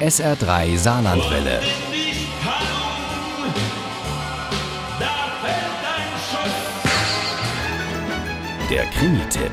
SR3 Saarlandwelle. Der Krimi-Tipp.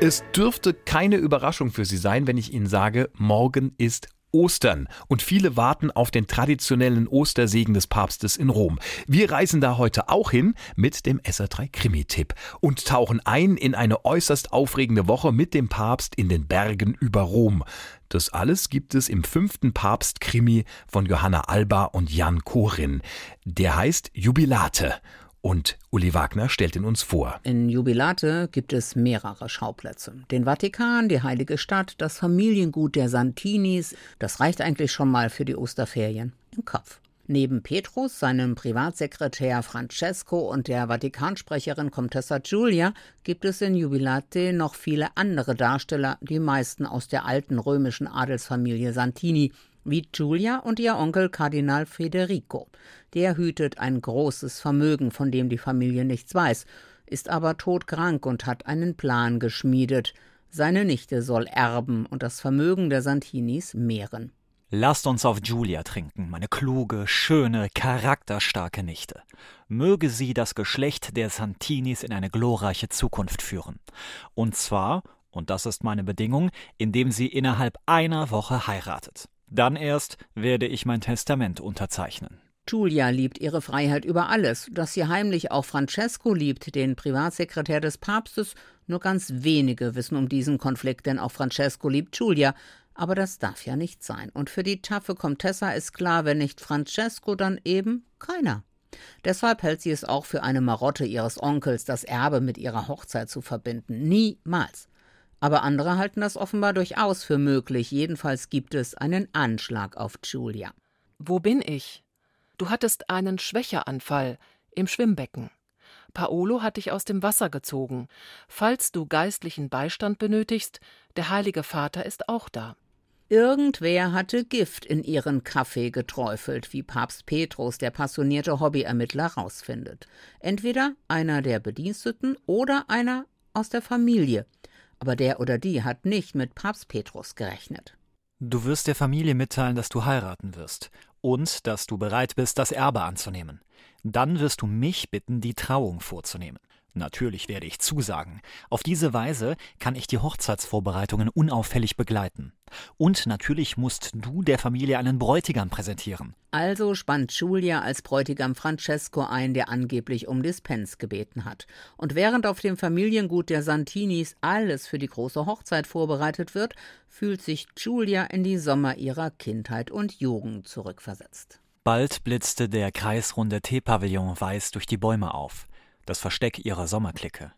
Es dürfte keine Überraschung für Sie sein, wenn ich Ihnen sage, morgen ist Ostern und viele warten auf den traditionellen Ostersegen des Papstes in Rom. Wir reisen da heute auch hin mit dem SR3 Krimi-Tipp und tauchen ein in eine äußerst aufregende Woche mit dem Papst in den Bergen über Rom. Das alles gibt es im fünften Papst-Krimi von Johanna Alba und Jan Korin. Der heißt Jubilate und Uli Wagner stellt ihn uns vor. In Jubilate gibt es mehrere Schauplätze. Den Vatikan, die Heilige Stadt, das Familiengut der Santinis. Das reicht eigentlich schon mal für die Osterferien im Kopf. Neben Petrus, seinem Privatsekretär Francesco und der Vatikansprecherin Comtessa Giulia gibt es in Jubilate noch viele andere Darsteller, die meisten aus der alten römischen Adelsfamilie Santini, wie Giulia und ihr Onkel Kardinal Federico. Der hütet ein großes Vermögen, von dem die Familie nichts weiß, ist aber todkrank und hat einen Plan geschmiedet. Seine Nichte soll erben und das Vermögen der Santinis mehren. Lasst uns auf Julia trinken, meine kluge, schöne, charakterstarke Nichte. Möge sie das Geschlecht der Santinis in eine glorreiche Zukunft führen. Und zwar, und das ist meine Bedingung, indem sie innerhalb einer Woche heiratet. Dann erst werde ich mein Testament unterzeichnen. Julia liebt ihre Freiheit über alles. Dass sie heimlich auch Francesco liebt, den Privatsekretär des Papstes, nur ganz wenige wissen um diesen Konflikt, denn auch Francesco liebt Julia. Aber das darf ja nicht sein. Und für die taffe Comtessa ist klar, wenn nicht Francesco, dann eben keiner. Deshalb hält sie es auch für eine Marotte ihres Onkels, das Erbe mit ihrer Hochzeit zu verbinden. Niemals. Aber andere halten das offenbar durchaus für möglich. Jedenfalls gibt es einen Anschlag auf Julia. Wo bin ich? Du hattest einen Schwächeanfall im Schwimmbecken. Paolo hat dich aus dem Wasser gezogen. Falls du geistlichen Beistand benötigst, der Heilige Vater ist auch da. Irgendwer hatte Gift in ihren Kaffee geträufelt, wie Papst Petrus, der passionierte Hobbyermittler, rausfindet. Entweder einer der Bediensteten oder einer aus der Familie aber der oder die hat nicht mit Papst Petrus gerechnet. Du wirst der Familie mitteilen, dass du heiraten wirst und dass du bereit bist, das Erbe anzunehmen. Dann wirst du mich bitten, die Trauung vorzunehmen. Natürlich werde ich zusagen. Auf diese Weise kann ich die Hochzeitsvorbereitungen unauffällig begleiten. Und natürlich musst du der Familie einen Bräutigam präsentieren. Also spannt Julia als Bräutigam Francesco ein, der angeblich um Dispens gebeten hat. Und während auf dem Familiengut der Santinis alles für die große Hochzeit vorbereitet wird, fühlt sich Julia in die Sommer ihrer Kindheit und Jugend zurückversetzt. Bald blitzte der kreisrunde Teepavillon weiß durch die Bäume auf das Versteck ihrer Sommerklicke.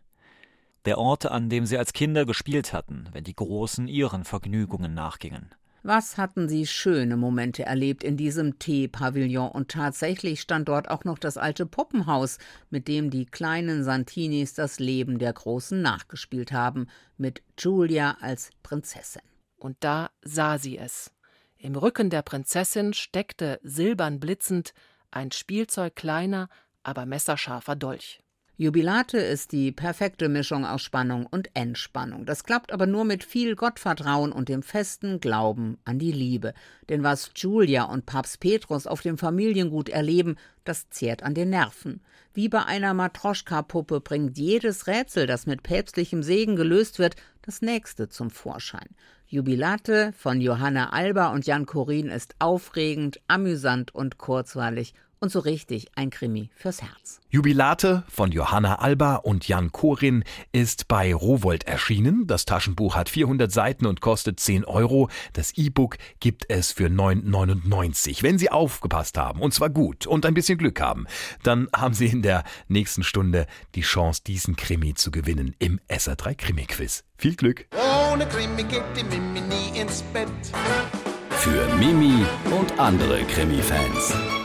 Der Ort, an dem sie als Kinder gespielt hatten, wenn die Großen ihren Vergnügungen nachgingen. Was hatten sie schöne Momente erlebt in diesem Teepavillon und tatsächlich stand dort auch noch das alte Puppenhaus, mit dem die kleinen Santinis das Leben der Großen nachgespielt haben, mit Julia als Prinzessin. Und da sah sie es. Im Rücken der Prinzessin steckte silbern blitzend ein Spielzeug kleiner, aber messerscharfer Dolch. Jubilate ist die perfekte Mischung aus Spannung und Entspannung. Das klappt aber nur mit viel Gottvertrauen und dem festen Glauben an die Liebe. Denn was Julia und Papst Petrus auf dem Familiengut erleben, das zehrt an den Nerven. Wie bei einer Matroschka-Puppe bringt jedes Rätsel, das mit päpstlichem Segen gelöst wird, das nächste zum Vorschein. Jubilate von Johanna Alba und Jan Korin ist aufregend, amüsant und kurzweilig und so richtig ein Krimi fürs Herz. Jubilate von Johanna Alba und Jan Korin ist bei Rowold erschienen. Das Taschenbuch hat 400 Seiten und kostet 10 Euro. Das E-Book gibt es für 9,99. Wenn Sie aufgepasst haben, und zwar gut und ein bisschen Glück haben, dann haben Sie in der nächsten Stunde die Chance, diesen Krimi zu gewinnen im SR3 Krimi Quiz. Viel Glück! Ohne Krimi geht die Mimi nie ins Bett. Für Mimi und andere Krimi-Fans.